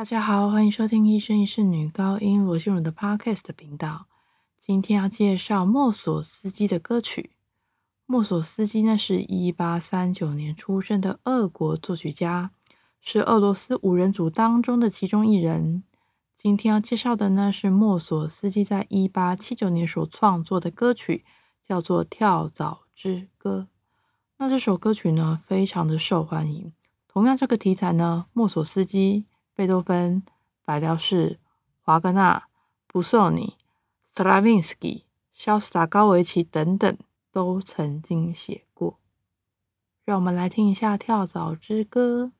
大家好，欢迎收听《一生一世女高音》罗心如的 Podcast 频道。今天要介绍莫索斯基的歌曲。莫索斯基呢，是一八三九年出生的俄国作曲家，是俄罗斯五人组当中的其中一人。今天要介绍的呢，是莫索斯基在一八七九年所创作的歌曲，叫做《跳蚤之歌》。那这首歌曲呢，非常的受欢迎。同样，这个题材呢，莫索斯基。贝多芬、白辽士、华格纳、布索尼、斯拉文斯基、肖斯塔高维奇等等都曾经写过。让我们来听一下《跳蚤之歌》。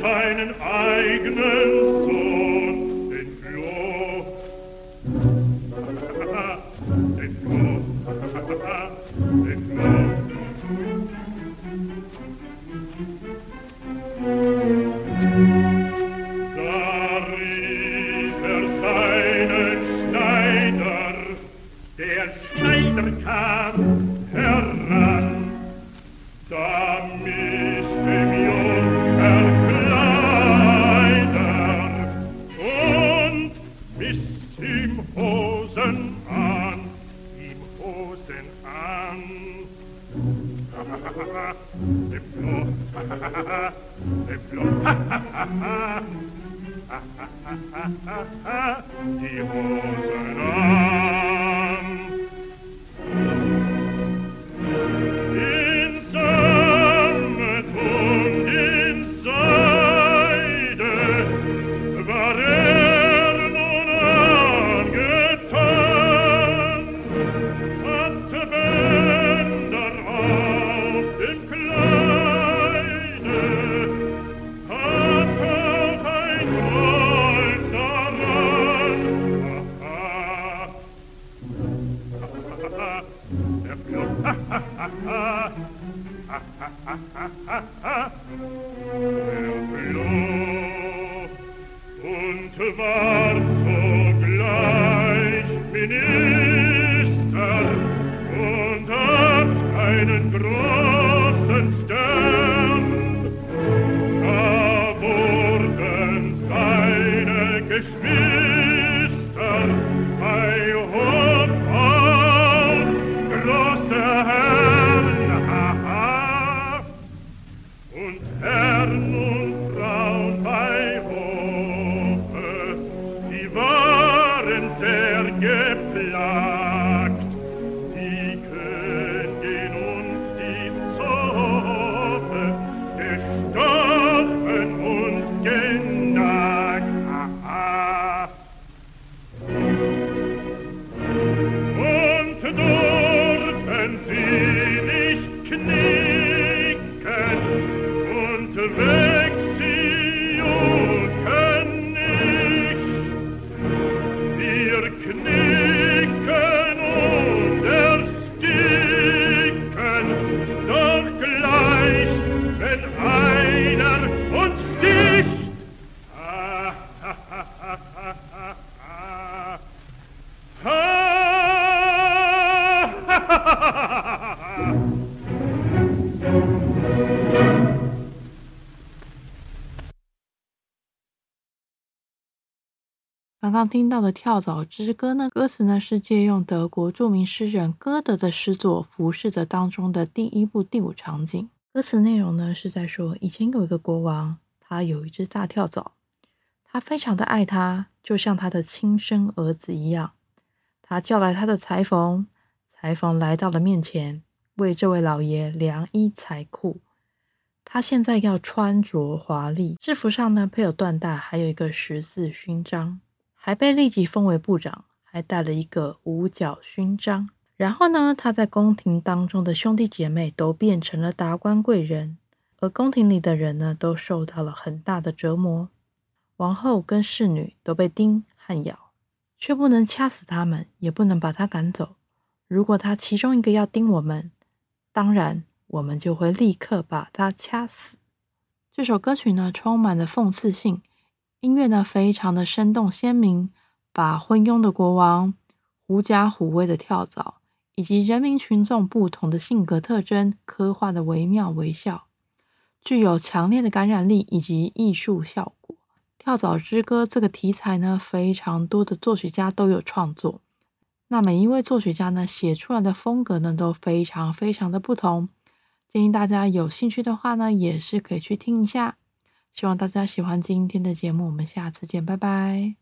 seinen eigenen Sohn, den Flo. den Flo. den Flo. Da rief er seinen Schneider, der Schneider kam heran, damit Des flots, des flots, qui rosent Und war sogleich Minister und hat einen großen Stern. Da wurden seine Geschwister bei Hof auf große Herren, und Herren und König knicken und will 刚听到的《跳蚤之歌》呢，歌词呢是借用德国著名诗人歌德的诗作《浮士德》当中的第一部第五场景。歌词内容呢是在说，以前有一个国王，他有一只大跳蚤，他非常的爱他，就像他的亲生儿子一样。他叫来他的裁缝，裁缝来到了面前，为这位老爷量衣裁裤。他现在要穿着华丽，制服上呢配有缎带，还有一个十字勋章，还被立即封为部长，还带了一个五角勋章。然后呢，他在宫廷当中的兄弟姐妹都变成了达官贵人，而宫廷里的人呢，都受到了很大的折磨。王后跟侍女都被叮和咬，却不能掐死他们，也不能把他赶走。如果他其中一个要叮我们，当然。我们就会立刻把他掐死。这首歌曲呢，充满了讽刺性，音乐呢非常的生动鲜明，把昏庸的国王、狐假虎威的跳蚤以及人民群众不同的性格特征刻画的惟妙惟肖，具有强烈的感染力以及艺术效果。《跳蚤之歌》这个题材呢，非常多的作曲家都有创作，那每一位作曲家呢，写出来的风格呢，都非常非常的不同。建议大家有兴趣的话呢，也是可以去听一下。希望大家喜欢今天的节目，我们下次见，拜拜。